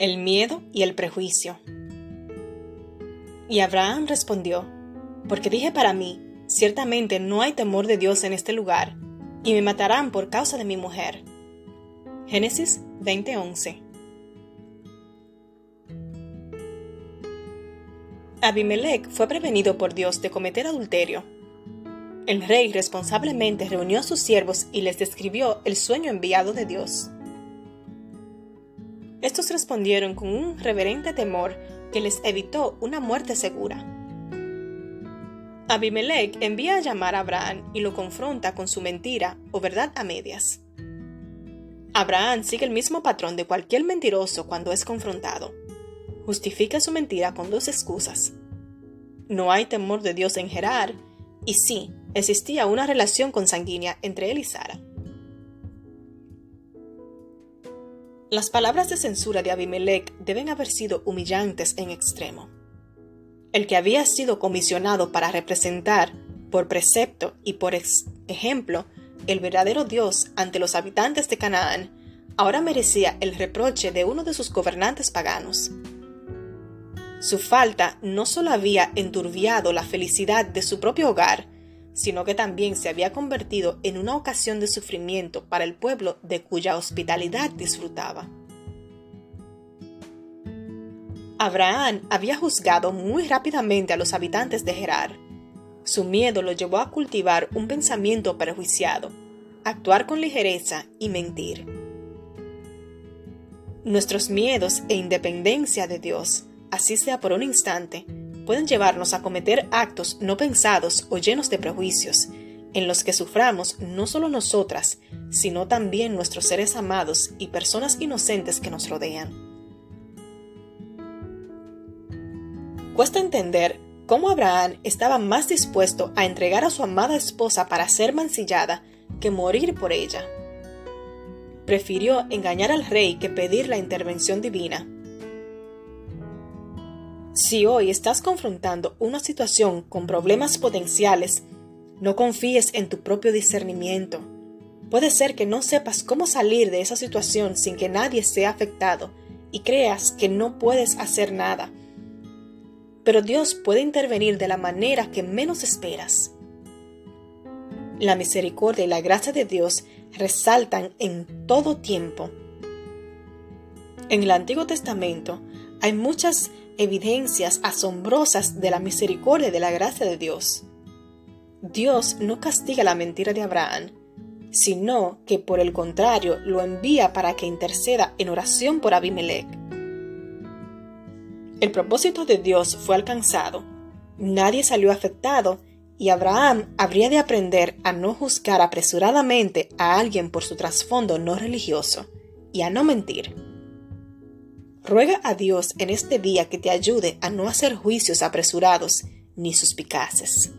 El miedo y el prejuicio. Y Abraham respondió, porque dije para mí, ciertamente no hay temor de Dios en este lugar, y me matarán por causa de mi mujer. Génesis 20:11 Abimelech fue prevenido por Dios de cometer adulterio. El rey responsablemente reunió a sus siervos y les describió el sueño enviado de Dios. Estos respondieron con un reverente temor que les evitó una muerte segura. Abimelech envía a llamar a Abraham y lo confronta con su mentira o verdad a medias. Abraham sigue el mismo patrón de cualquier mentiroso cuando es confrontado. Justifica su mentira con dos excusas. No hay temor de Dios en Gerar, y sí, existía una relación consanguínea entre él y Sara. Las palabras de censura de Abimelech deben haber sido humillantes en extremo. El que había sido comisionado para representar, por precepto y por ejemplo, el verdadero Dios ante los habitantes de Canaán, ahora merecía el reproche de uno de sus gobernantes paganos. Su falta no solo había enturbiado la felicidad de su propio hogar, sino que también se había convertido en una ocasión de sufrimiento para el pueblo de cuya hospitalidad disfrutaba. Abraham había juzgado muy rápidamente a los habitantes de Gerar. Su miedo lo llevó a cultivar un pensamiento prejuiciado, actuar con ligereza y mentir. Nuestros miedos e independencia de Dios, así sea por un instante, pueden llevarnos a cometer actos no pensados o llenos de prejuicios, en los que suframos no solo nosotras, sino también nuestros seres amados y personas inocentes que nos rodean. Cuesta entender cómo Abraham estaba más dispuesto a entregar a su amada esposa para ser mancillada que morir por ella. Prefirió engañar al rey que pedir la intervención divina si hoy estás confrontando una situación con problemas potenciales, no confíes en tu propio discernimiento. Puede ser que no sepas cómo salir de esa situación sin que nadie sea afectado y creas que no puedes hacer nada. Pero Dios puede intervenir de la manera que menos esperas. La misericordia y la gracia de Dios resaltan en todo tiempo. En el Antiguo Testamento hay muchas evidencias asombrosas de la misericordia y de la gracia de Dios. Dios no castiga la mentira de Abraham, sino que por el contrario lo envía para que interceda en oración por Abimelech. El propósito de Dios fue alcanzado, nadie salió afectado y Abraham habría de aprender a no juzgar apresuradamente a alguien por su trasfondo no religioso y a no mentir. Ruega a Dios en este día que te ayude a no hacer juicios apresurados ni suspicaces.